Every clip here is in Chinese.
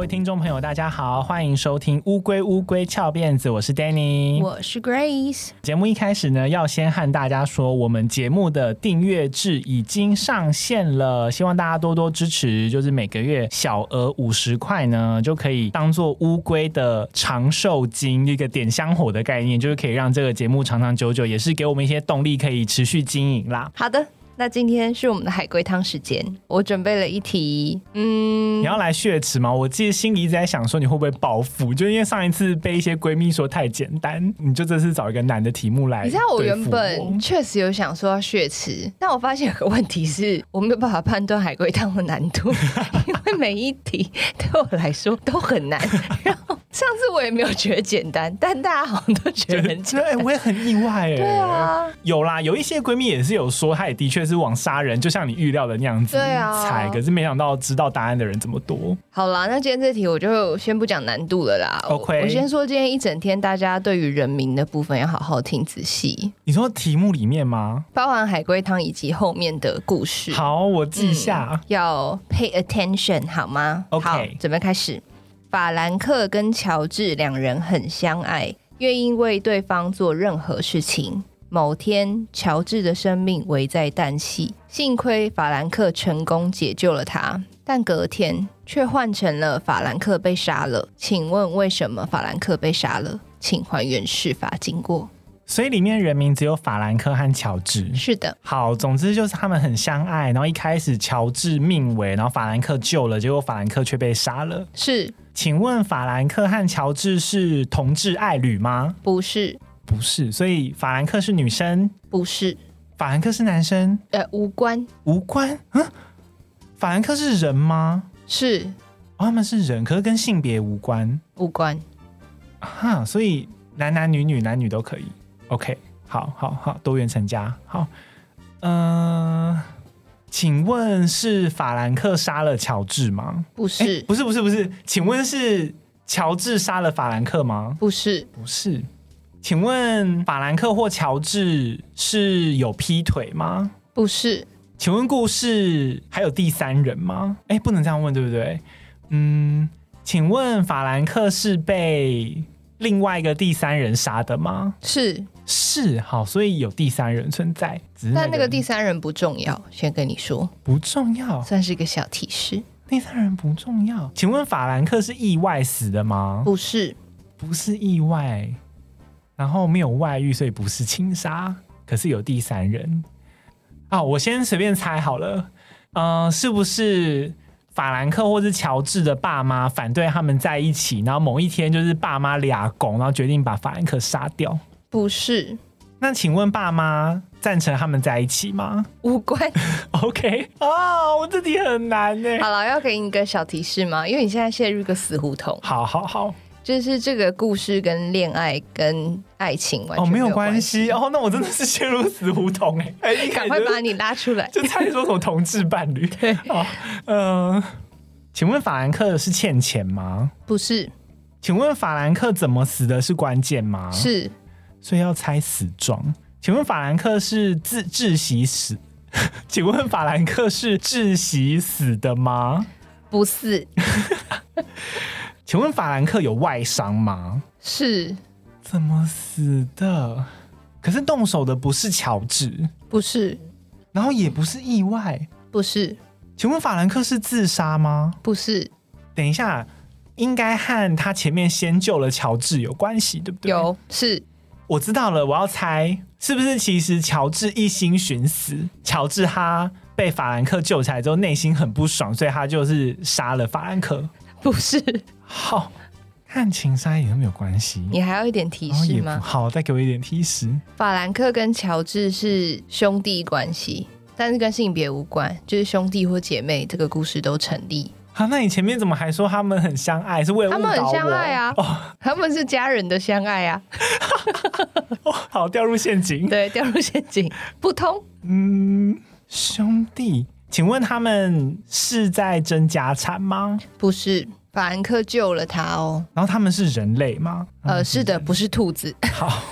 位听众朋友，大家好，欢迎收听《乌龟乌龟翘辫子》，我是 Danny，我是 Grace。节目一开始呢，要先和大家说，我们节目的订阅制已经上线了，希望大家多多支持。就是每个月小额五十块呢，就可以当做乌龟的长寿金，一个点香火的概念，就是可以让这个节目长长久久，也是给我们一些动力，可以持续经营啦。好的。那今天是我们的海龟汤时间，我准备了一题，嗯，你要来血池吗？我自己心里一直在想说你会不会报复，就因为上一次被一些闺蜜说太简单，你就这次找一个难的题目来。你知道我原本确实有想说要血池，但我发现有个问题是我没有办法判断海龟汤的难度，因为每一题对我来说都很难。然后上次我也没有觉得简单，但大家好像都觉得很简单。对，我也很意外哎。对啊，有啦，有一些闺蜜也是有说，她也的确是往杀人，就像你预料的那样子。对啊，猜，可是没想到知道答案的人这么多。好啦，那今天这题我就先不讲难度了啦。OK，我，我先说今天一整天大家对于人名的部分要好好听仔细。你说题目里面吗？包含海龟汤以及后面的故事。好，我记下。嗯，要 pay attention 好吗？OK，好，准备开始。法兰克跟乔治两人很相爱，愿意为对方做任何事情。某天，乔治的生命危在旦夕，幸亏法兰克成功解救了他，但隔天却换成了法兰克被杀了。请问为什么法兰克被杀了？请还原事发经过。所以里面人名只有法兰克和乔治。是的，好，总之就是他们很相爱。然后一开始乔治命危，然后法兰克救了，结果法兰克却被杀了。是。请问法兰克和乔治是同志爱侣吗？不是，不是。所以法兰克是女生？不是。法兰克是男生？呃，无关，无关。嗯，法兰克是人吗？是。哦，他们是人，可是跟性别无关。无关。哈，所以男男女女，男女都可以。OK，好，好，好，多元成家。好，嗯、呃。请问是法兰克杀了乔治吗？不是，不是，不是，不是。请问是乔治杀了法兰克吗？不是，不是。请问法兰克或乔治是有劈腿吗？不是。请问故事还有第三人吗？哎，不能这样问，对不对？嗯，请问法兰克是被另外一个第三人杀的吗？是。是，好，所以有第三人存在，那但那个第三人不重要，先跟你说不重要，算是一个小提示。第三人不重要，请问法兰克是意外死的吗？不是，不是意外，然后没有外遇，所以不是轻杀，可是有第三人。啊，我先随便猜好了，嗯、呃，是不是法兰克或是乔治的爸妈反对他们在一起，然后某一天就是爸妈俩拱，然后决定把法兰克杀掉？不是，那请问爸妈赞成他们在一起吗？无关。OK 啊，我这题很难呢。好了，要给你一个小提示吗？因为你现在陷入一个死胡同。好好好，就是这个故事跟恋爱跟爱情完全哦没有关系哦。那我真的是陷入死胡同哎！哎，你赶快把你拉出来，就猜说什么同志伴侣？对，嗯、呃，请问法兰克是欠钱吗？不是。请问法兰克怎么死的是关键吗？是。所以要猜死状。请问法兰克是自窒息死？请问法兰克是窒息死的吗？不是。请问法兰克有外伤吗？是。怎么死的？可是动手的不是乔治，不是。然后也不是意外，不是。请问法兰克是自杀吗？不是。等一下，应该和他前面先救了乔治有关系，对不对？有，是。我知道了，我要猜是不是其实乔治一心寻死，乔治他被法兰克救起来之后内心很不爽，所以他就是杀了法兰克。不是，好，和情杀一点都没有关系。你还要一点提示吗？好，再给我一点提示。法兰克跟乔治是兄弟关系，但是跟性别无关，就是兄弟或姐妹，这个故事都成立。好，那你前面怎么还说他们很相爱？是为了？他们很相爱啊！哦，他们是家人的相爱啊！哦，好，掉入陷阱。对，掉入陷阱，不通。嗯，兄弟，请问他们是在争家产吗？不是，法兰克救了他哦。然后他们是人类吗？呃，是的，不是兔子。好，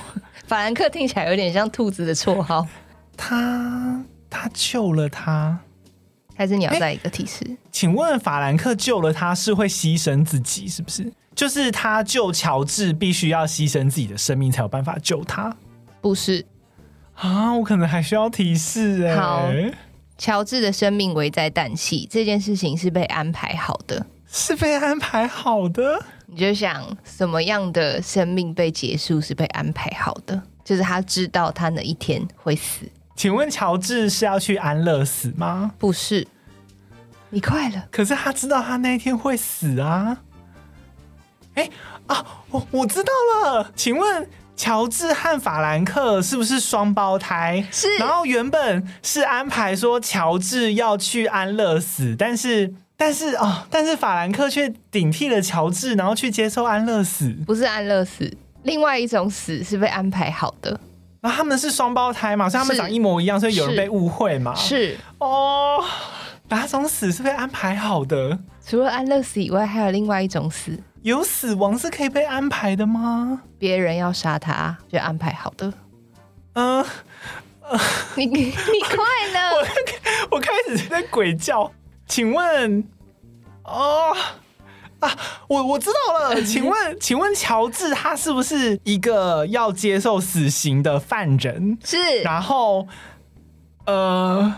法兰克听起来有点像兔子的绰号。他他救了他。还是你要再一个提示？请问法兰克救了他是会牺牲自己，是不是？就是他救乔治必须要牺牲自己的生命才有办法救他？不是啊，我可能还需要提示哎。好，乔治的生命危在旦夕，这件事情是被安排好的，是被安排好的。你就想什么样的生命被结束是被安排好的？就是他知道他哪一天会死。请问乔治是要去安乐死吗？不是，你快了。可是他知道他那一天会死啊！哎啊，我我知道了。请问乔治和法兰克是不是双胞胎？是。然后原本是安排说乔治要去安乐死，但是但是哦，但是法兰克却顶替了乔治，然后去接受安乐死。不是安乐死，另外一种死是被安排好的。然后他们是双胞胎嘛，所以他们长一模一样，所以有人被误会嘛。是哦，哪种死是被安排好的？除了安乐死以外，还有另外一种死。有死亡是可以被安排的吗？别人要杀他，就安排好的。嗯、呃，你你快了，我我开始在鬼叫。请问，哦。啊，我我知道了，请问，请问乔治他是不是一个要接受死刑的犯人？是，然后，呃。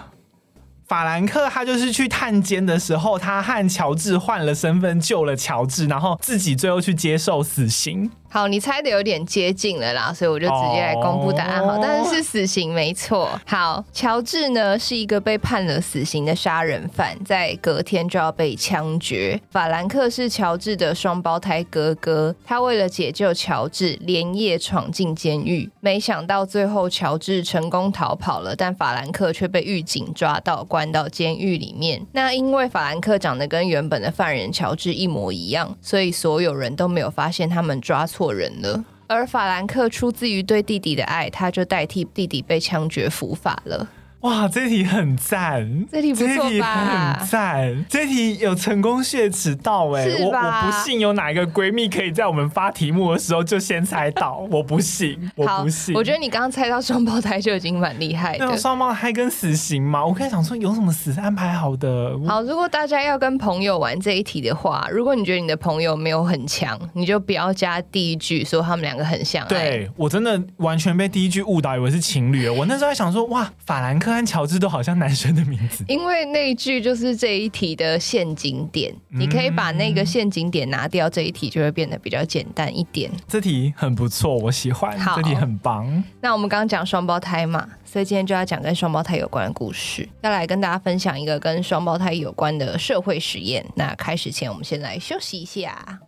法兰克他就是去探监的时候，他和乔治换了身份，救了乔治，然后自己最后去接受死刑。好，你猜的有点接近了啦，所以我就直接来公布答案。好，但是是死刑没错。好，乔治呢是一个被判了死刑的杀人犯，在隔天就要被枪决。法兰克是乔治的双胞胎哥哥，他为了解救乔治，连夜闯进监狱，没想到最后乔治成功逃跑了，但法兰克却被狱警抓到关。关到监狱里面。那因为法兰克长得跟原本的犯人乔治一模一样，所以所有人都没有发现他们抓错错人了。而法兰克出自于对弟弟的爱，他就代替弟弟被枪决伏法了。哇，这题很赞，这题不错吧？很赞，这题有成功血迟到哎、欸！我我不信有哪一个闺蜜可以在我们发题目的时候就先猜到，我不信，我不信。我觉得你刚刚猜到双胞胎就已经蛮厉害的。那双胞胎跟死刑嘛，我可以想说有什么死是安排好的。好，如果大家要跟朋友玩这一题的话，如果你觉得你的朋友没有很强，你就不要加第一句说他们两个很像。对，我真的完全被第一句误导，以为是情侣。我那时候还想说，哇，法兰克。和乔治都好像男生的名字，因为那一句就是这一题的陷阱点。嗯、你可以把那个陷阱点拿掉，这一题就会变得比较简单一点。这题很不错，我喜欢。好，这题很棒。那我们刚刚讲双胞胎嘛，所以今天就要讲跟双胞胎有关的故事，要来跟大家分享一个跟双胞胎有关的社会实验。那开始前，我们先来休息一下。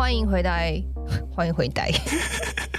欢迎回来，欢迎回来。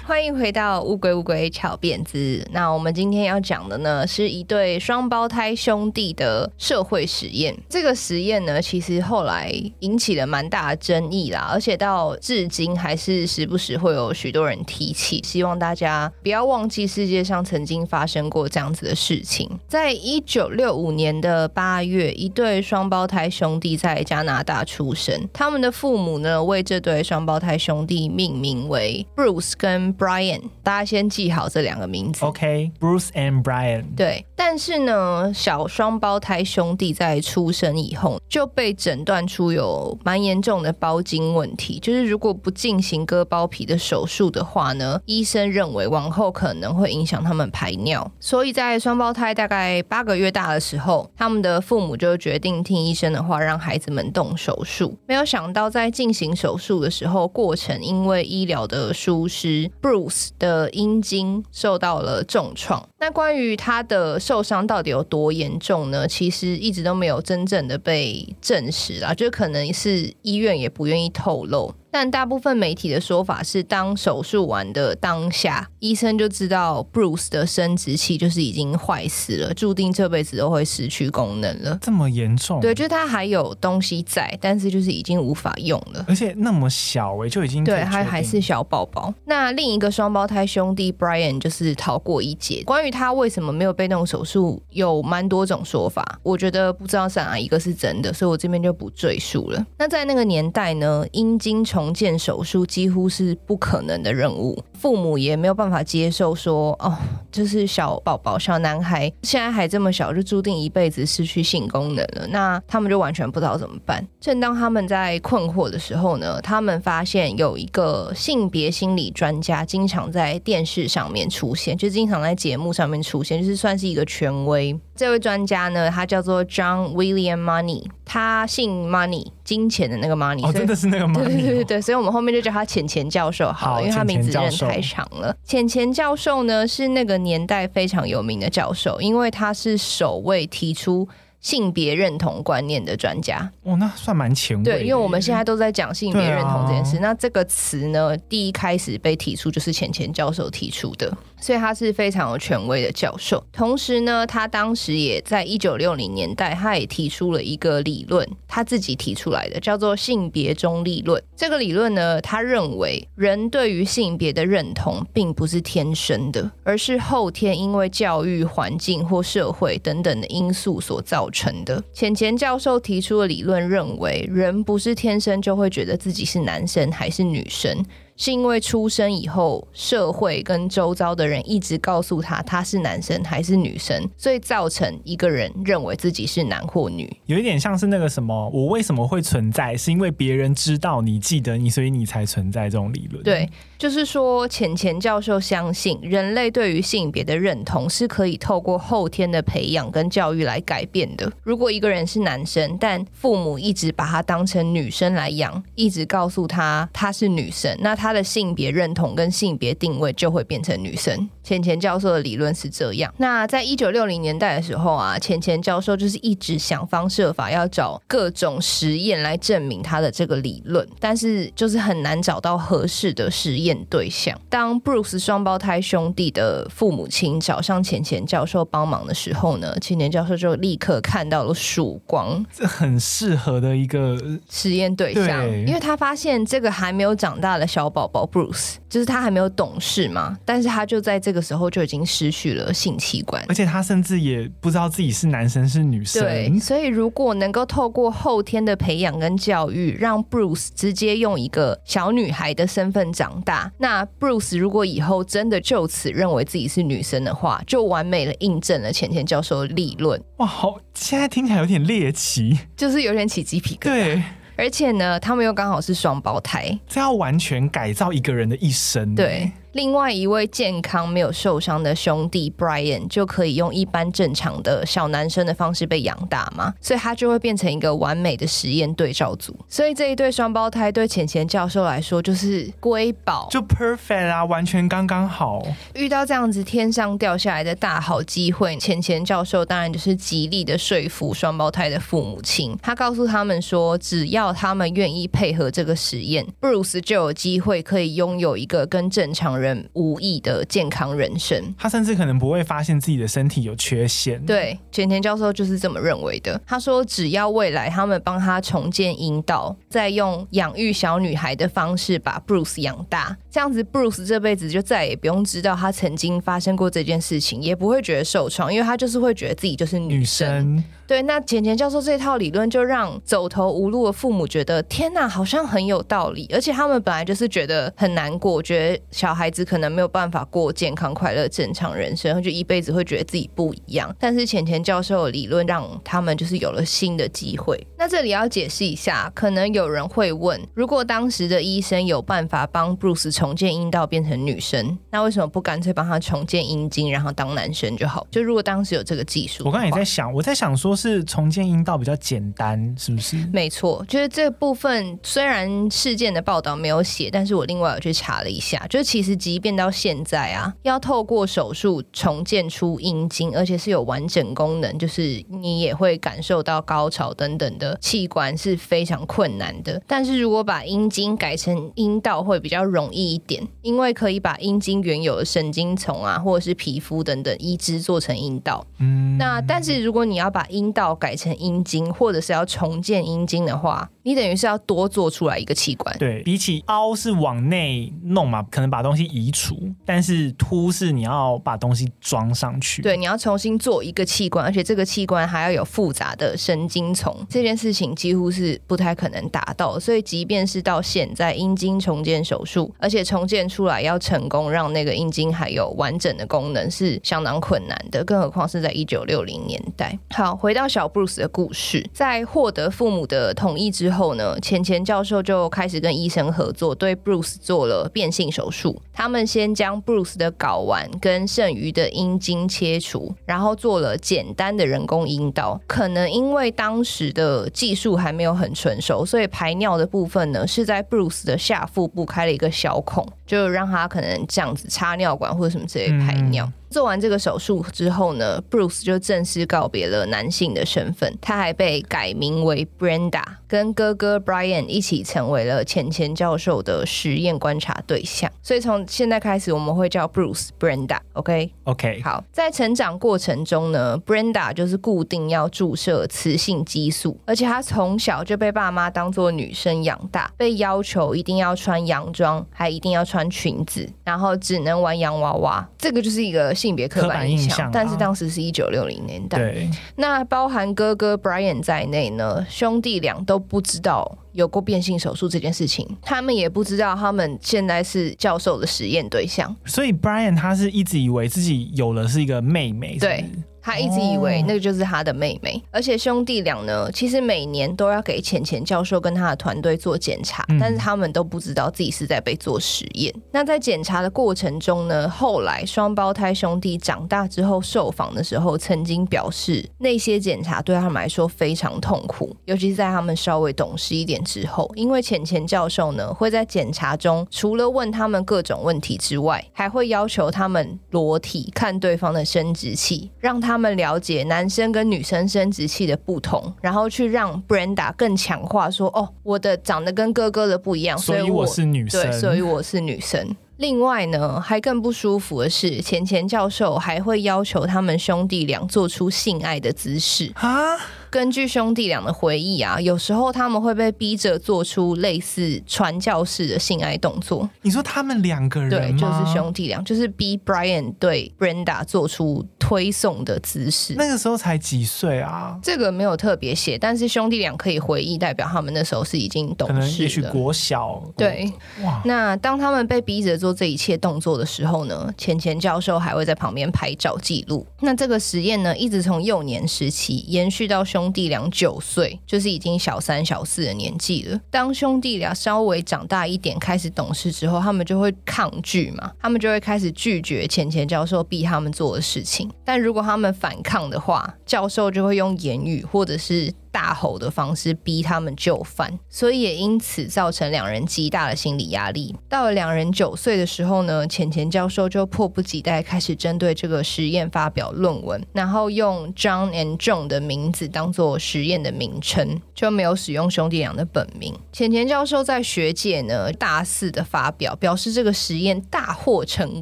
欢迎回到乌龟乌龟翘辫子。那我们今天要讲的呢，是一对双胞胎兄弟的社会实验。这个实验呢，其实后来引起了蛮大的争议啦，而且到至今还是时不时会有许多人提起。希望大家不要忘记世界上曾经发生过这样子的事情。在一九六五年的八月，一对双胞胎兄弟在加拿大出生。他们的父母呢，为这对双胞胎兄弟命名为 Bruce 跟 Brian，大家先记好这两个名字。OK，Bruce and Brian。对，但是呢，小双胞胎兄弟在出生以后就被诊断出有蛮严重的包茎问题，就是如果不进行割包皮的手术的话呢，医生认为往后可能会影响他们排尿。所以在双胞胎大概八个月大的时候，他们的父母就决定听医生的话，让孩子们动手术。没有想到在进行手术的时候，过程因为医疗的疏失。Bruce 的阴茎受到了重创。那关于他的受伤到底有多严重呢？其实一直都没有真正的被证实啊，就可能是医院也不愿意透露。但大部分媒体的说法是，当手术完的当下，医生就知道 Bruce 的生殖器就是已经坏死了，注定这辈子都会失去功能了。这么严重？对，就是他还有东西在，但是就是已经无法用了。而且那么小哎、欸，就已经对，还还是小宝宝。那另一个双胞胎兄弟 Brian 就是逃过一劫。关于他为什么没有被动手术，有蛮多种说法。我觉得不知道是哪一个是真的，所以我这边就不赘述了。那在那个年代呢，阴茎从重建手术几乎是不可能的任务，父母也没有办法接受说，哦，就是小宝宝、小男孩现在还这么小，就注定一辈子失去性功能了。那他们就完全不知道怎么办。正当他们在困惑的时候呢，他们发现有一个性别心理专家经常在电视上面出现，就经常在节目上面出现，就是算是一个权威。这位专家呢，他叫做 John William Money，他姓 Money，金钱的那个 Money，哦，真的是那个 Money，对对对对，所以我们后面就叫他浅钱教授好了，好，因为他名字真的太长了。浅钱教授呢，是那个年代非常有名的教授，因为他是首位提出。性别认同观念的专家哦，那算蛮前卫。对，因为我们现在都在讲性别认同这件事，啊、那这个词呢，第一开始被提出就是浅钱教授提出的，所以他是非常有权威的教授。同时呢，他当时也在一九六零年代，他也提出了一个理论，他自己提出来的，叫做性别中立论。这个理论呢，他认为人对于性别的认同并不是天生的，而是后天因为教育环境或社会等等的因素所造成。的钱钱教授提出的理论认为，人不是天生就会觉得自己是男生还是女生。是因为出生以后，社会跟周遭的人一直告诉他他是男生还是女生，所以造成一个人认为自己是男或女。有一点像是那个什么，我为什么会存在？是因为别人知道你记得你，所以你才存在这种理论。对，就是说浅浅教授相信人类对于性别的认同是可以透过后天的培养跟教育来改变的。如果一个人是男生，但父母一直把他当成女生来养，一直告诉他他是女生，那他。的性别认同跟性别定位就会变成女生。浅浅教授的理论是这样。那在一九六零年代的时候啊，浅浅教授就是一直想方设法要找各种实验来证明他的这个理论，但是就是很难找到合适的实验对象。当 Bruce 双胞胎兄弟的父母亲找上浅浅教授帮忙的时候呢，浅浅教授就立刻看到了曙光，这很适合的一个实验对象，对，因为他发现这个还没有长大的小宝。宝宝 Bruce 就是他还没有懂事嘛，但是他就在这个时候就已经失去了性器官，而且他甚至也不知道自己是男生是女生。对，所以如果能够透过后天的培养跟教育，让 Bruce 直接用一个小女孩的身份长大，那 Bruce 如果以后真的就此认为自己是女生的话，就完美的印证了浅浅教授的理论。哇，好，现在听起来有点猎奇，就是有点起鸡皮疙瘩。对。而且呢，他们又刚好是双胞胎，这要完全改造一个人的一生。对。另外一位健康没有受伤的兄弟 Brian 就可以用一般正常的小男生的方式被养大嘛，所以他就会变成一个完美的实验对照组。所以这一对双胞胎对钱钱教授来说就是瑰宝，就 perfect 啊，完全刚刚好。遇到这样子天上掉下来的大好机会，钱钱教授当然就是极力的说服双胞胎的父母亲。他告诉他们说，只要他们愿意配合这个实验，Bruce 就有机会可以拥有一个跟正常人。人无异的健康人生，他甚至可能不会发现自己的身体有缺陷。对，钱钱教授就是这么认为的。他说，只要未来他们帮他重建阴道，再用养育小女孩的方式把 Bruce 养大，这样子 Bruce 这辈子就再也不用知道他曾经发生过这件事情，也不会觉得受创，因为他就是会觉得自己就是女生。女生对，那钱钱教授这套理论就让走投无路的父母觉得，天哪，好像很有道理。而且他们本来就是觉得很难过，觉得小孩子可能没有办法过健康、快乐、正常人生，就一辈子会觉得自己不一样。但是钱钱教授的理论让他们就是有了新的机会。那这里要解释一下，可能有人会问，如果当时的医生有办法帮 Bruce 重建阴道变成女生，那为什么不干脆帮他重建阴茎，然后当男生就好？就如果当时有这个技术，我刚才也在想，我在想说。是重建阴道比较简单，是不是？没错，就是这部分虽然事件的报道没有写，但是我另外有去查了一下，就其实即便到现在啊，要透过手术重建出阴茎，而且是有完整功能，就是你也会感受到高潮等等的器官是非常困难的。但是如果把阴茎改成阴道，会比较容易一点，因为可以把阴茎原有的神经丛啊，或者是皮肤等等移植做成阴道。嗯，那但是如果你要把阴道改成阴茎，或者是要重建阴茎的话，你等于是要多做出来一个器官。对，比起凹是往内弄嘛，可能把东西移除，但是凸是你要把东西装上去。对，你要重新做一个器官，而且这个器官还要有复杂的神经丛，这件事情几乎是不太可能达到。所以，即便是到现在阴茎重建手术，而且重建出来要成功让那个阴茎还有完整的功能，是相当困难的。更何况是在一九六零年代。好，回回到小布鲁斯的故事，在获得父母的同意之后呢，钱钱教授就开始跟医生合作，对 Bruce 做了变性手术。他们先将 Bruce 的睾丸跟剩余的阴茎切除，然后做了简单的人工阴道。可能因为当时的技术还没有很成熟，所以排尿的部分呢，是在 Bruce 的下腹部开了一个小孔，就让他可能这样子插尿管或者什么之类排尿。嗯做完这个手术之后呢，Bruce 就正式告别了男性的身份，他还被改名为 Brenda，跟哥哥 Brian 一起成为了钱钱教授的实验观察对象。所以从现在开始，我们会叫 Bruce Brenda，OK？OK？、Okay? Okay. 好，在成长过程中呢，Brenda 就是固定要注射雌性激素，而且她从小就被爸妈当做女生养大，被要求一定要穿洋装，还一定要穿裙子，然后只能玩洋娃娃。这个就是一个。性别刻板印象，印象啊、但是当时是一九六零年代。对，那包含哥哥 Brian 在内呢，兄弟俩都不知道有过变性手术这件事情，他们也不知道他们现在是教授的实验对象。所以 Brian 他是一直以为自己有了是一个妹妹，对。他一直以为那个就是他的妹妹，而且兄弟俩呢，其实每年都要给浅钱教授跟他的团队做检查，但是他们都不知道自己是在被做实验。那在检查的过程中呢，后来双胞胎兄弟长大之后受访的时候，曾经表示那些检查对他们来说非常痛苦，尤其是在他们稍微懂事一点之后，因为浅钱教授呢会在检查中除了问他们各种问题之外，还会要求他们裸体看对方的生殖器，让他。他们了解男生跟女生生殖器的不同，然后去让 Brenda 更强化说：“哦，我的长得跟哥哥的不一样，所以我是女生。对，所以我是女生。”另外呢，还更不舒服的是，钱钱教授还会要求他们兄弟俩做出性爱的姿势啊。根据兄弟俩的回忆啊，有时候他们会被逼着做出类似传教士的性爱动作。你说他们两个人对，就是兄弟俩，就是逼 Brian 对 Brenda 做出推送的姿势。那个时候才几岁啊？这个没有特别写，但是兄弟俩可以回忆，代表他们那时候是已经懂事，可能也许国小。对，哇。那当他们被逼着做这一切动作的时候呢，钱钱教授还会在旁边拍照记录。那这个实验呢，一直从幼年时期延续到兄。兄弟俩九岁，就是已经小三小四的年纪了。当兄弟俩稍微长大一点，开始懂事之后，他们就会抗拒嘛，他们就会开始拒绝钱钱教授逼他们做的事情。但如果他们反抗的话，教授就会用言语或者是。大吼的方式逼他们就范，所以也因此造成两人极大的心理压力。到了两人九岁的时候呢，钱钱教授就迫不及待开始针对这个实验发表论文，然后用 John and John 的名字当做实验的名称，就没有使用兄弟俩的本名。钱钱教授在学界呢大肆的发表，表示这个实验大获成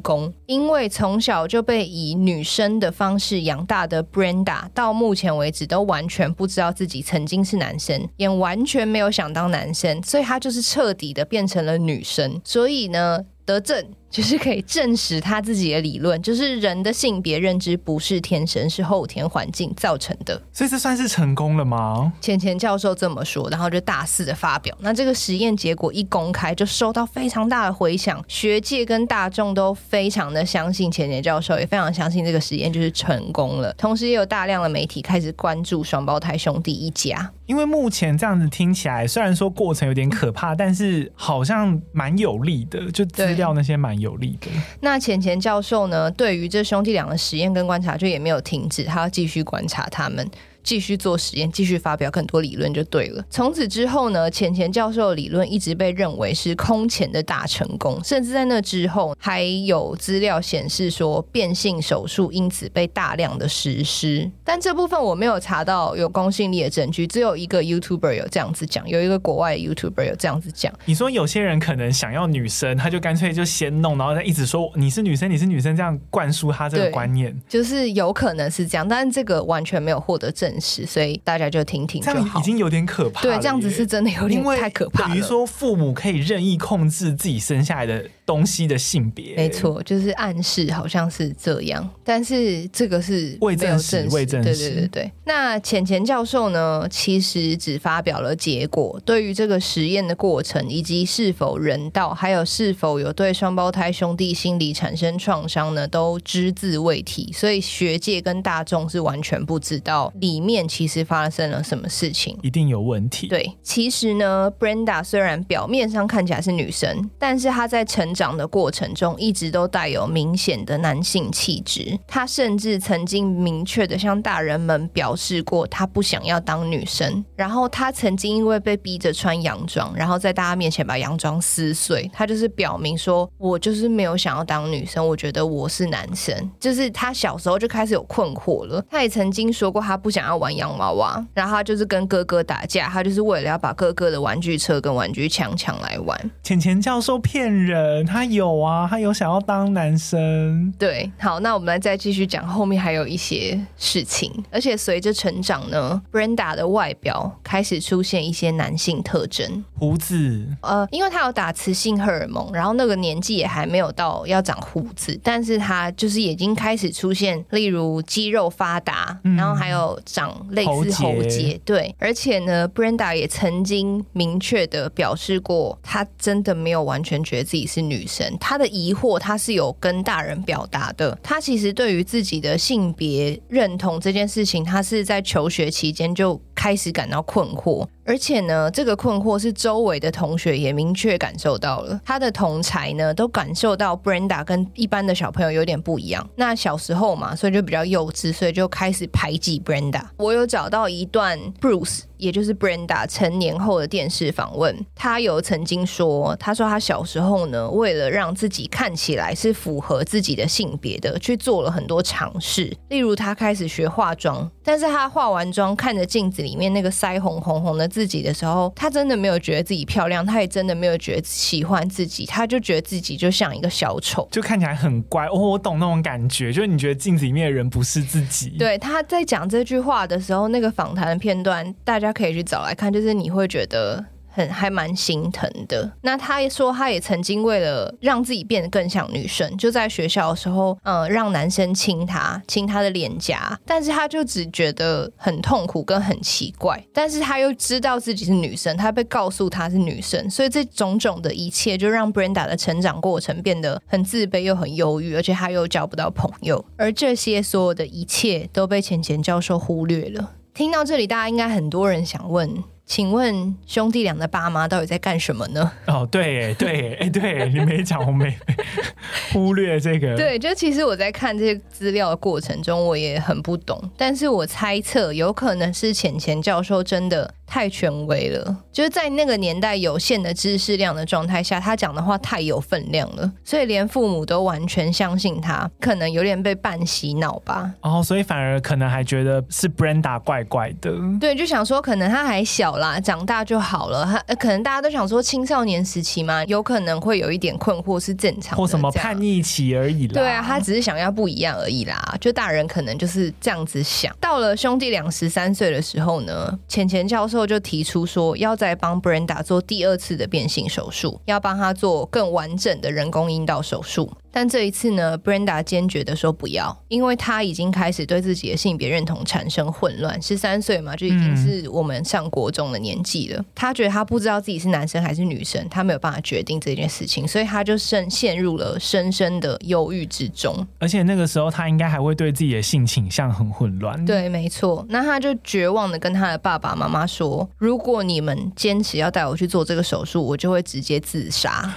功，因为从小就被以女生的方式养大的 Brenda，到目前为止都完全不知道自己。曾经是男生，也完全没有想当男生，所以他就是彻底的变成了女生。所以呢，德正。就是可以证实他自己的理论，就是人的性别认知不是天生，是后天环境造成的。所以这算是成功了吗？钱钱教授这么说，然后就大肆的发表。那这个实验结果一公开，就收到非常大的回响，学界跟大众都非常的相信钱钱教授，也非常相信这个实验就是成功了。同时，也有大量的媒体开始关注双胞胎兄弟一家。因为目前这样子听起来，虽然说过程有点可怕，但是好像蛮有利的，就资料那些蛮。有利的。那钱钱教授呢？对于这兄弟俩的实验跟观察，就也没有停止，他要继续观察他们。继续做实验，继续发表更多理论就对了。从此之后呢，浅钱教授的理论一直被认为是空前的大成功，甚至在那之后还有资料显示说变性手术因此被大量的实施。但这部分我没有查到有公信力的证据，只有一个 YouTuber 有这样子讲，有一个国外的 YouTuber 有这样子讲。你说有些人可能想要女生，他就干脆就先弄，然后再一直说你是女生，你是女生，这样灌输他这个观念，就是有可能是这样，但是这个完全没有获得证实，所以大家就听听就好。这样已经有点可怕了。对，这样子是真的有点太可怕了。等于说父母可以任意控制自己生下来的东西的性别，没错，就是暗示好像是这样，但是这个是未证实，未证实。对对对对。那浅浅教授呢，其实只发表了结果，对于这个实验的过程以及是否人道，还有是否有对双胞胎兄弟心理产生创伤呢，都只字未提。所以学界跟大众是完全不知道里面其实发生了什么事情，一定有问题。对，其实呢，Brenda 虽然表面上看起来是女生，但是她在成长的过程中一直都带有明显的男性气质。她甚至曾经明确的向大人们表示过，她不想要当女生。然后她曾经因为被逼着穿洋装，然后在大家面前把洋装撕碎。她就是表明说，我就是没有想要当女生，我觉得我是男生。就是她小时候就开始有困惑了。她也曾经说过，她不想要玩洋娃娃，然后他就是跟哥哥打架，他就是为了要把哥哥的玩具车跟玩具枪抢来玩。浅浅教授骗人，他有啊，他有想要当男生。对，好，那我们来再继续讲后面还有一些事情，而且随着成长呢，Brenda 的外表开始出现一些男性特征，胡子，呃，因为他有打雌性荷尔蒙，然后那个年纪也还没有到要长胡子，但是他就是已经开始出现，例如肌肉发达，嗯、然后还有长类似喉结，对，而且呢，Brenda 也曾经明确的表示过，她真的没有完全觉得自己是女生，她的疑惑她是有跟大人表达的，她其实对于自己的性别认同这件事情，她是在求学期间就开始感到困惑。而且呢，这个困惑是周围的同学也明确感受到了。他的同才呢，都感受到 Brenda 跟一般的小朋友有点不一样。那小时候嘛，所以就比较幼稚，所以就开始排挤 Brenda。我有找到一段 Bruce，也就是 Brenda 成年后的电视访问。她有曾经说，她说她小时候呢，为了让自己看起来是符合自己的性别的，去做了很多尝试。例如，她开始学化妆，但是她化完妆，看着镜子里面那个腮红红红的自己的时候，她真的没有觉得自己漂亮，她也真的没有觉得喜欢自己，她就觉得自己就像一个小丑，就看起来很乖。哦，我懂那种感觉，就是你觉得镜子里面的人不是自己。对，她在讲这句话的时候，那个访谈的片段，大家可以去找来看，就是你会觉得。很还蛮心疼的。那他也说，他也曾经为了让自己变得更像女生，就在学校的时候，嗯，让男生亲他，亲他的脸颊。但是他就只觉得很痛苦跟很奇怪。但是他又知道自己是女生，他被告诉他是女生，所以这种种的一切就让 Brenda 的成长过程变得很自卑又很忧郁，而且他又交不到朋友。而这些所有的一切都被钱钱教授忽略了。听到这里，大家应该很多人想问。请问兄弟俩的爸妈到底在干什么呢？哦，对对，哎，对你没讲，我没 忽略这个。对，就其实我在看这些资料的过程中，我也很不懂，但是我猜测有可能是浅浅教授真的太权威了，就是在那个年代有限的知识量的状态下，他讲的话太有分量了，所以连父母都完全相信他，可能有点被半洗脑吧。哦，所以反而可能还觉得是 Brenda 怪怪的。对，就想说可能他还小。啦，长大就好了。他可能大家都想说青少年时期嘛，有可能会有一点困惑是正常的，或什么叛逆期而已啦。对啊，他只是想要不一样而已啦。就大人可能就是这样子想。到了兄弟俩十三岁的时候呢，钱钱教授就提出说，要在帮 Brenda 做第二次的变性手术，要帮她做更完整的人工阴道手术。但这一次呢，Brenda 坚决的说不要，因为她已经开始对自己的性别认同产生混乱。十三岁嘛，就已经是我们上国中的年纪了。她、嗯、觉得她不知道自己是男生还是女生，她没有办法决定这件事情，所以她就深陷入了深深的忧郁之中。而且那个时候，她应该还会对自己的性倾向很混乱。对，没错。那她就绝望的跟她的爸爸妈妈说：“如果你们坚持要带我去做这个手术，我就会直接自杀。”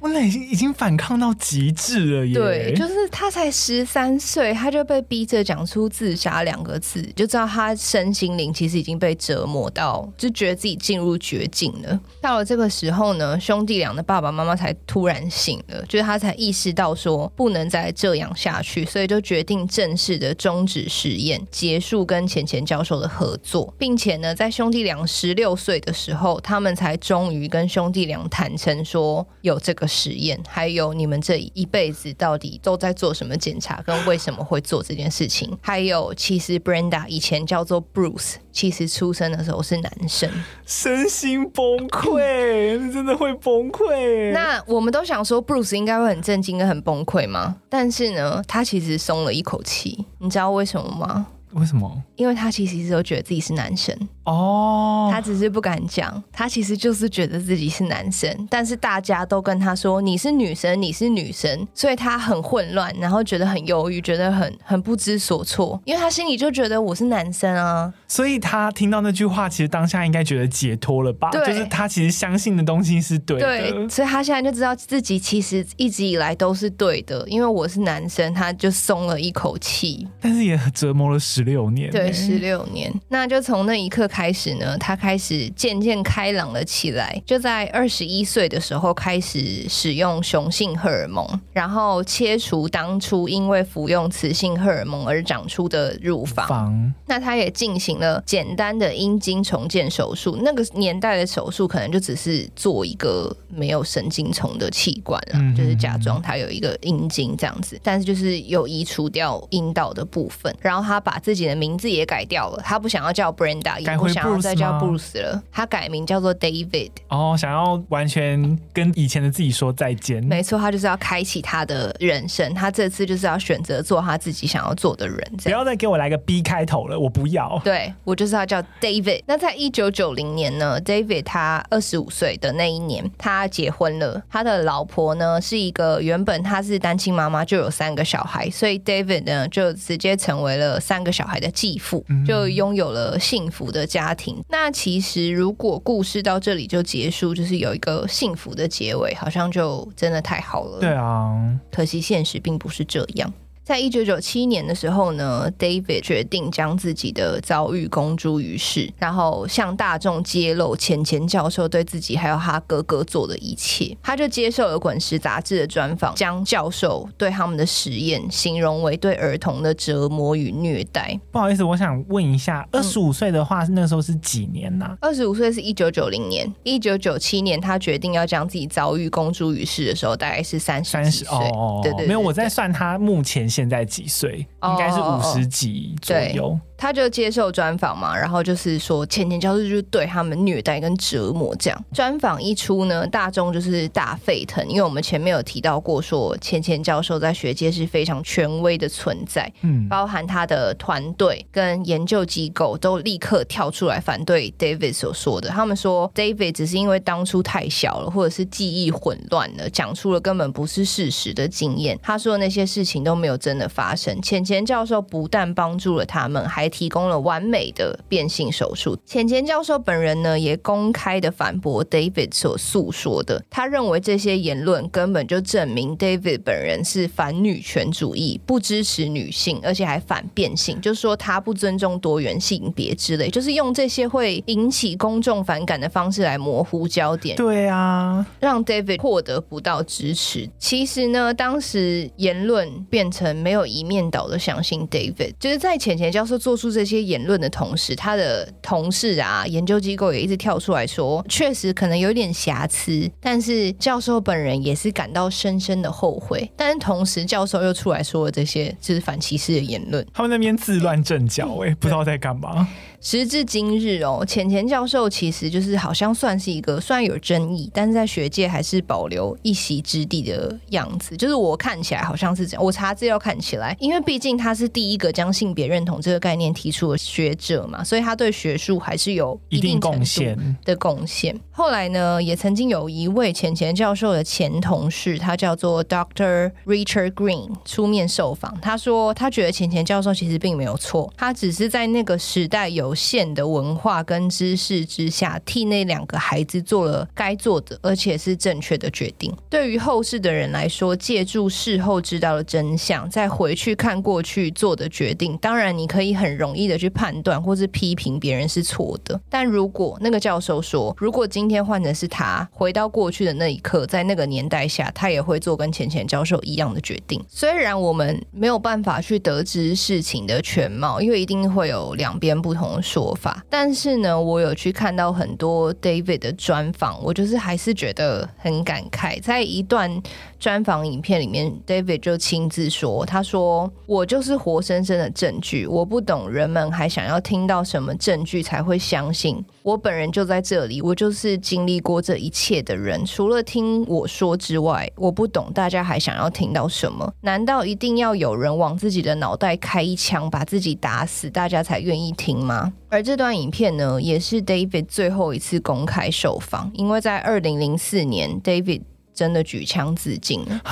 我那已经已经反抗到极致了耶！对，就是他才十三岁，他就被逼着讲出自杀两个字，就知道他身心灵其实已经被折磨到，就觉得自己进入绝境了。到了这个时候呢，兄弟俩的爸爸妈妈才突然醒了，就是他才意识到说不能再这样下去，所以就决定正式的终止实验，结束跟钱钱教授的合作，并且呢，在兄弟俩十六岁的时候，他们才终于跟兄弟俩坦诚说有这个。实验，还有你们这一辈子到底都在做什么检查，跟为什么会做这件事情？还有，其实 Brenda 以前叫做 Bruce，其实出生的时候是男生，身心崩溃，真的会崩溃。那我们都想说 Bruce 应该会很震惊跟很崩溃吗？但是呢，他其实松了一口气，你知道为什么吗？为什么？因为他其实一直都觉得自己是男生哦，oh. 他只是不敢讲，他其实就是觉得自己是男生，但是大家都跟他说你是女生，你是女生，所以他很混乱，然后觉得很犹豫，觉得很很不知所措，因为他心里就觉得我是男生啊，所以他听到那句话，其实当下应该觉得解脱了吧？对，就是他其实相信的东西是对的，对，所以他现在就知道自己其实一直以来都是对的，因为我是男生，他就松了一口气，但是也折磨了十六年，对，十六年，那就从那一刻开始呢，他开始渐渐开朗了起来。就在二十一岁的时候，开始使用雄性荷尔蒙，然后切除当初因为服用雌性荷尔蒙而长出的乳房。房那他也进行了简单的阴茎重建手术。那个年代的手术可能就只是做一个没有神经丛的器官了，嗯、就是假装他有一个阴茎这样子，但是就是有移除掉阴道的部分。然后他把自己的名字也改掉了，他不想要叫 Brenda，也不想要再叫 Bruce 了，他改名叫做 David。哦，想要完全跟以前的自己说再见。没错，他就是要开启他的人生，他这次就是要选择做他自己想要做的人。不要再给我来个 B 开头了，我不要。对，我就是要叫 David。那在一九九零年呢，David 他二十五岁的那一年，他结婚了。他的老婆呢是一个原本他是单亲妈妈，就有三个小孩，所以 David 呢就直接成为了三个小孩的继父。就拥有了幸福的家庭。那其实如果故事到这里就结束，就是有一个幸福的结尾，好像就真的太好了。对啊，可惜现实并不是这样。在一九九七年的时候呢，David 决定将自己的遭遇公诸于世，然后向大众揭露钱钱教授对自己还有他哥哥做的一切。他就接受了《滚石》杂志的专访，将教授对他们的实验形容为对儿童的折磨与虐待。不好意思，我想问一下，二十五岁的话，那时候是几年呢？二十五岁是一九九零年，一九九七年他决定要将自己遭遇公诸于世的时候，大概是三十岁。哦，对，对对，没有，我在算他目前。现在几岁？应该是五十几左右。Oh, oh, oh. 他就接受专访嘛，然后就是说钱钱教授就是对他们虐待跟折磨这样。专访一出呢，大众就是大沸腾，因为我们前面有提到过，说钱钱教授在学界是非常权威的存在，嗯，包含他的团队跟研究机构都立刻跳出来反对 David 所说的。他们说 David 只是因为当初太小了，或者是记忆混乱了，讲出了根本不是事实的经验。他说的那些事情都没有真的发生。钱钱教授不但帮助了他们，还提供了完美的变性手术。浅钱教授本人呢，也公开的反驳 David 所诉说的。他认为这些言论根本就证明 David 本人是反女权主义，不支持女性，而且还反变性，就是说他不尊重多元性别之类，就是用这些会引起公众反感的方式来模糊焦点。对啊，让 David 获得不到支持。其实呢，当时言论变成没有一面倒的相信 David，就是在浅钱教授做出这些言论的同时，他的同事啊，研究机构也一直跳出来说，确实可能有点瑕疵，但是教授本人也是感到深深的后悔。但是同时，教授又出来说了这些就是反歧视的言论，他们那边自乱阵脚，哎，不知道在干嘛。时至今日哦，钱钱教授其实就是好像算是一个虽然有争议，但是在学界还是保留一席之地的样子。就是我看起来好像是这样，我查资料看起来，因为毕竟他是第一个将性别认同这个概念。提出的学者嘛，所以他对学术还是有一定贡献的贡献。后来呢，也曾经有一位钱钱教授的前同事，他叫做 Doctor Richard Green 出面受访，他说他觉得钱钱教授其实并没有错，他只是在那个时代有有限的文化跟知识之下，替那两个孩子做了该做的，而且是正确的决定。对于后世的人来说，借助事后知道的真相，再回去看过去做的决定，当然你可以很容易的去判断或是批评别人是错的。但如果那个教授说，如果今天换成是他，回到过去的那一刻，在那个年代下，他也会做跟浅浅教授一样的决定。虽然我们没有办法去得知事情的全貌，因为一定会有两边不同说法。但是呢，我有去看到很多 David 的专访，我就是还是觉得很感慨。在一段专访影片里面，David 就亲自说：“他说我就是活生生的证据，我不懂人们还想要听到什么证据才会相信。我本人就在这里，我就是经历过这一切的人。除了听我说之外，我不懂大家还想要听到什么？难道一定要有人往自己的脑袋开一枪，把自己打死，大家才愿意听吗？”而这段影片呢，也是 David 最后一次公开受访，因为在二零零四年，David。真的举枪自尽了。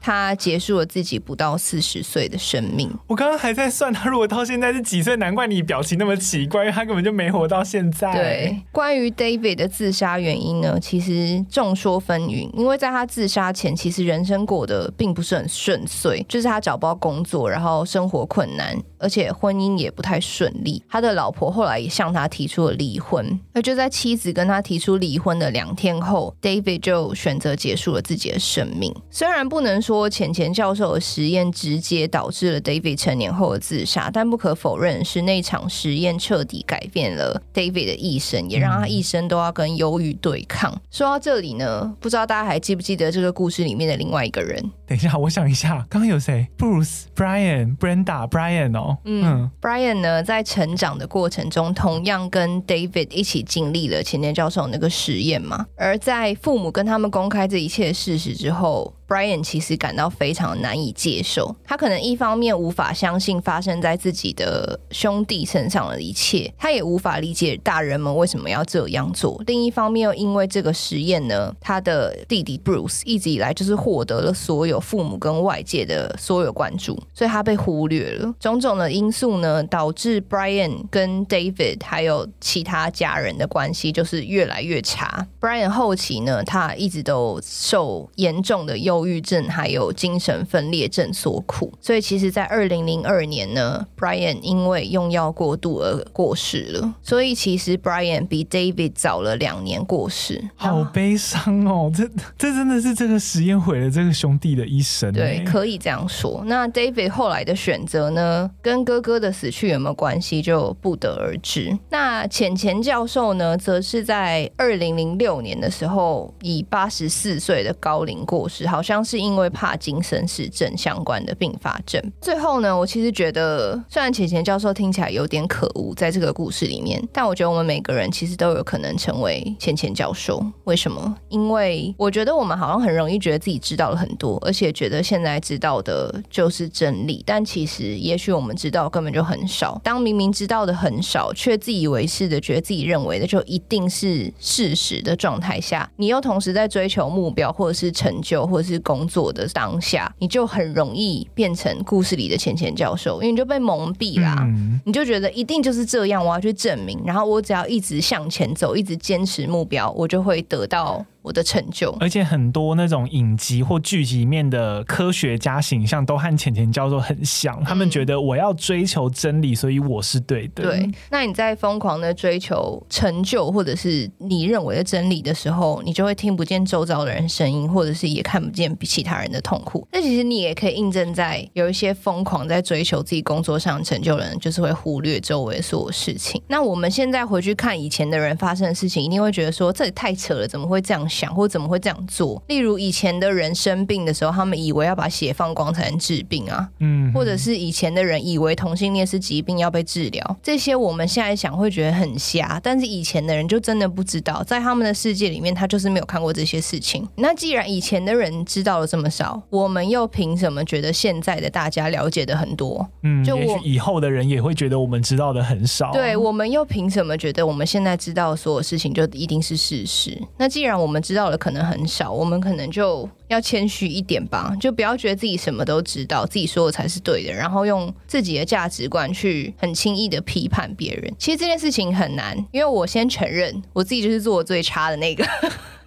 他结束了自己不到四十岁的生命。我刚刚还在算他如果到现在是几岁，难怪你表情那么奇怪，因为他根本就没活到现在。对，关于 David 的自杀原因呢，其实众说纷纭。因为在他自杀前，其实人生过得并不是很顺遂，就是他找不到工作，然后生活困难，而且婚姻也不太顺利。他的老婆后来也向他提出了离婚，而就在妻子跟他提出离婚的两天后，David 就选择结束了自己的生命。虽然不能说。浅钱钱教授的实验直接导致了 David 成年后的自杀，但不可否认是那场实验彻底改变了 David 的一生，也让他一生都要跟忧郁对抗。说到这里呢，不知道大家还记不记得这个故事里面的另外一个人？等一下，我想一下，刚刚有谁？Bruce、Brian、Brenda、Brian 哦，嗯，嗯，Brian 呢，在成长的过程中，同样跟 David 一起经历了前田教授那个实验嘛。而在父母跟他们公开这一切事实之后，Brian 其实感到非常难以接受，他可能一方面无法相信发生在自己的兄弟身上的一切，他也无法理解大人们为什么要这样做。另一方面又因为这个实验呢，他的弟弟 Bruce 一直以来就是获得了所有父母跟外界的所有关注，所以他被忽略了。种种的因素呢，导致 Brian 跟 David 还有其他家人的关系就是越来越差。Brian 后期呢，他一直都受严重的忧。忧郁症还有精神分裂症所苦，所以其实，在二零零二年呢，Brian 因为用药过度而过世了。所以其实 Brian 比 David 早了两年过世，好悲伤哦！这这真的是这个实验毁了这个兄弟的一生。对，可以这样说。那 David 后来的选择呢，跟哥哥的死去有没有关系，就不得而知。那浅钱教授呢，则是在二零零六年的时候，以八十四岁的高龄过世。好。像是因为帕金森氏症相关的并发症。最后呢，我其实觉得，虽然钱钱教授听起来有点可恶，在这个故事里面，但我觉得我们每个人其实都有可能成为钱钱教授。为什么？因为我觉得我们好像很容易觉得自己知道了很多，而且觉得现在知道的就是真理。但其实，也许我们知道根本就很少。当明明知道的很少，却自以为是的觉得自己认为的就一定是事实的状态下，你又同时在追求目标，或者是成就，或者是工作的当下，你就很容易变成故事里的钱钱教授，因为你就被蒙蔽啦，嗯，你就觉得一定就是这样，我要去证明，然后我只要一直向前走，一直坚持目标，我就会得到。我的成就，而且很多那种影集或剧集里面的科学家形象都和浅浅教授很像，嗯。他们觉得我要追求真理，所以我是对的。对，那你在疯狂的追求成就，或者是你认为的真理的时候，你就会听不见周遭的人声音，或者是也看不见比其他人的痛苦。那其实你也可以印证在有一些疯狂在追求自己工作上成就的人，就是会忽略周围所有事情。那我们现在回去看以前的人发生的事情，一定会觉得说这也太扯了，怎么会这样？想，或怎么会这样做。例如以前的人生病的时候，他们以为要把血放光才能治病啊，嗯，或者是以前的人以为同性恋是疾病要被治疗，这些我们现在想会觉得很瞎，但是以前的人就真的不知道，在他们的世界里面，他就是没有看过这些事情。那既然以前的人知道了这么少，我们又凭什么觉得现在的大家了解的很多？嗯，就我以后的人也会觉得我们知道的很少。对，我们又凭什么觉得我们现在知道所有事情就一定是事实？那既然我们知道的可能很少，我们可能就要谦虚一点吧，就不要觉得自己什么都知道，自己说的才是对的，然后用自己的价值观去很轻易的批判别人。其实这件事情很难，因为我先承认我自己就是做的最差的那个。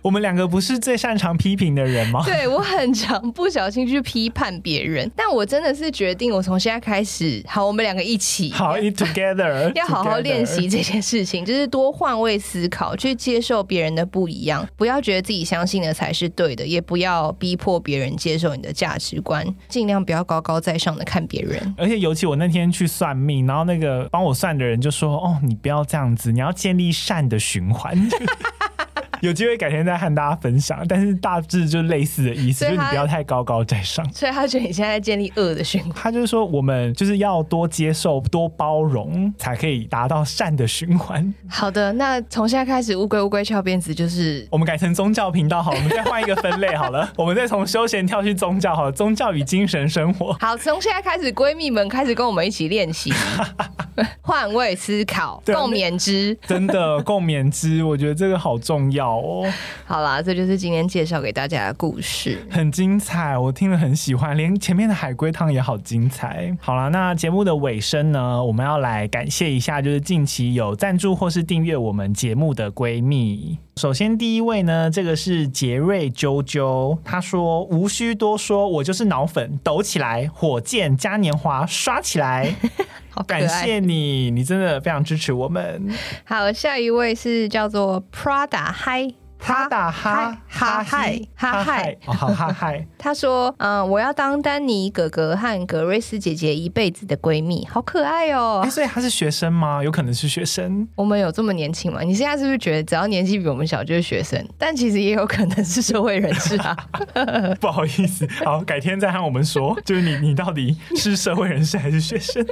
我们两个不是最擅长批评的人吗？对，我很常不小心去批判别人，但我真的是决定，我从现在开始，好，我们两个一起，好，eat together，要好好练习这件事情，就是多换位思考，去接受别人的不一样，不要觉得自己相信的才是对的，也不要逼迫别人接受你的价值观，尽量不要高高在上的看别人。而且尤其我那天去算命，然后那个帮我算的人就说：“哦，你不要这样子，你要建立善的循环。” 有机会改天再和大家分享，但是大致就类似的意思，就是你不要太高高在上。所以他觉得你现在在建立恶的循环。他就是说，我们就是要多接受、多包容，才可以达到善的循环。好的，那从现在开始，乌龟乌龟翘辫子就是我们改成宗教频道好了，我们再换一个分类好了，我们再从休闲跳去宗教好了，宗教与精神生活。好，从现在开始，闺蜜们开始跟我们一起练习 换位思考，共勉之。真的共勉之，我觉得这个好重要。哦，好啦，这就是今天介绍给大家的故事，很精彩，我听了很喜欢，连前面的海龟汤也好精彩。好啦，那节目的尾声呢，我们要来感谢一下，就是近期有赞助或是订阅我们节目的闺蜜。首先第一位呢，这个是杰瑞啾啾，他说无需多说，我就是脑粉，抖起来，火箭嘉年华刷起来。好，感谢你，你真的非常支持我们。好，下一位是叫做 Prada Hi。哈打哈哈嗨哈嗨，好哈嗨。他说：“嗯，我要当丹尼哥哥和格瑞斯姐姐一辈子的闺蜜，好可爱哦。”所以他是学生吗？有可能是学生。我们有这么年轻吗？你现在是不是觉得只要年纪比我们小就是学生？但其实也有可能是社会人士啊。不好意思，好，改天再和我们说，就是你你到底是社会人士还是学生？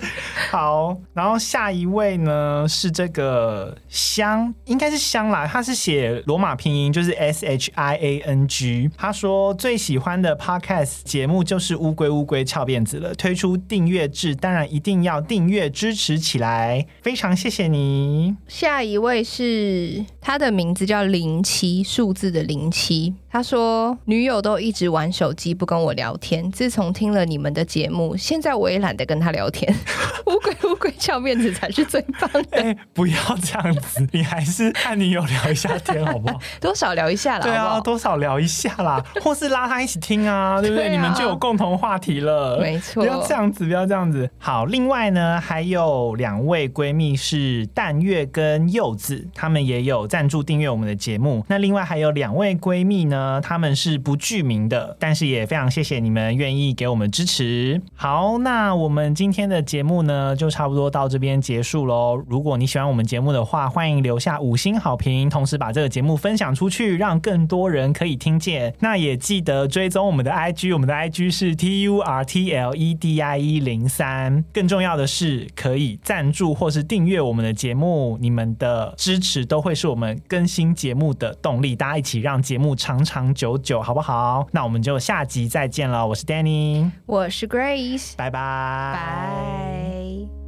好，然后下一位呢是这个香，应该是香啦，他是写罗马拼音。就是 S H I A N G，他说最喜欢的 Podcast 节目就是乌龟乌龟翘辫子了，推出订阅制，当然一定要订阅支持起来，非常谢谢你。下一位是他的名字叫零七，数字的零七。他说：“女友都一直玩手机，不跟我聊天。自从听了你们的节目，现在我也懒得跟他聊天。乌龟乌龟翘辫子才是最棒的。欸，不要这样子，你还是和女友聊一下天好不好？多少聊一下啦，对啊，多少聊一下啦，或是拉他一起听啊，对不对？你们就有共同话题了。没错，不要这样子，不要这样子。好，另外呢，还有两位闺蜜是淡月跟柚子，她们也有赞助订阅我们的节目。那另外还有两位闺蜜呢，他们是不具名的，但是也非常谢谢你们愿意给我们支持。好，那我们今天的节目呢，就差不多到这边结束喽。如果你喜欢我们节目的话，欢迎留下五星好评，同时把这个节目分享出去，让更多人可以听见。那也记得追踪我们的 IG，我们的 IG 是 T U R T L E D I 一零三。更重要的是，可以赞助或是订阅我们的节目，你们的支持都会是我们更新节目的动力。大家一起让节目长长久久，好不好？那我们就下集再见了。我是 Danny，我是 Grace，拜拜，拜。